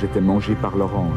J'étais mangé par l'orange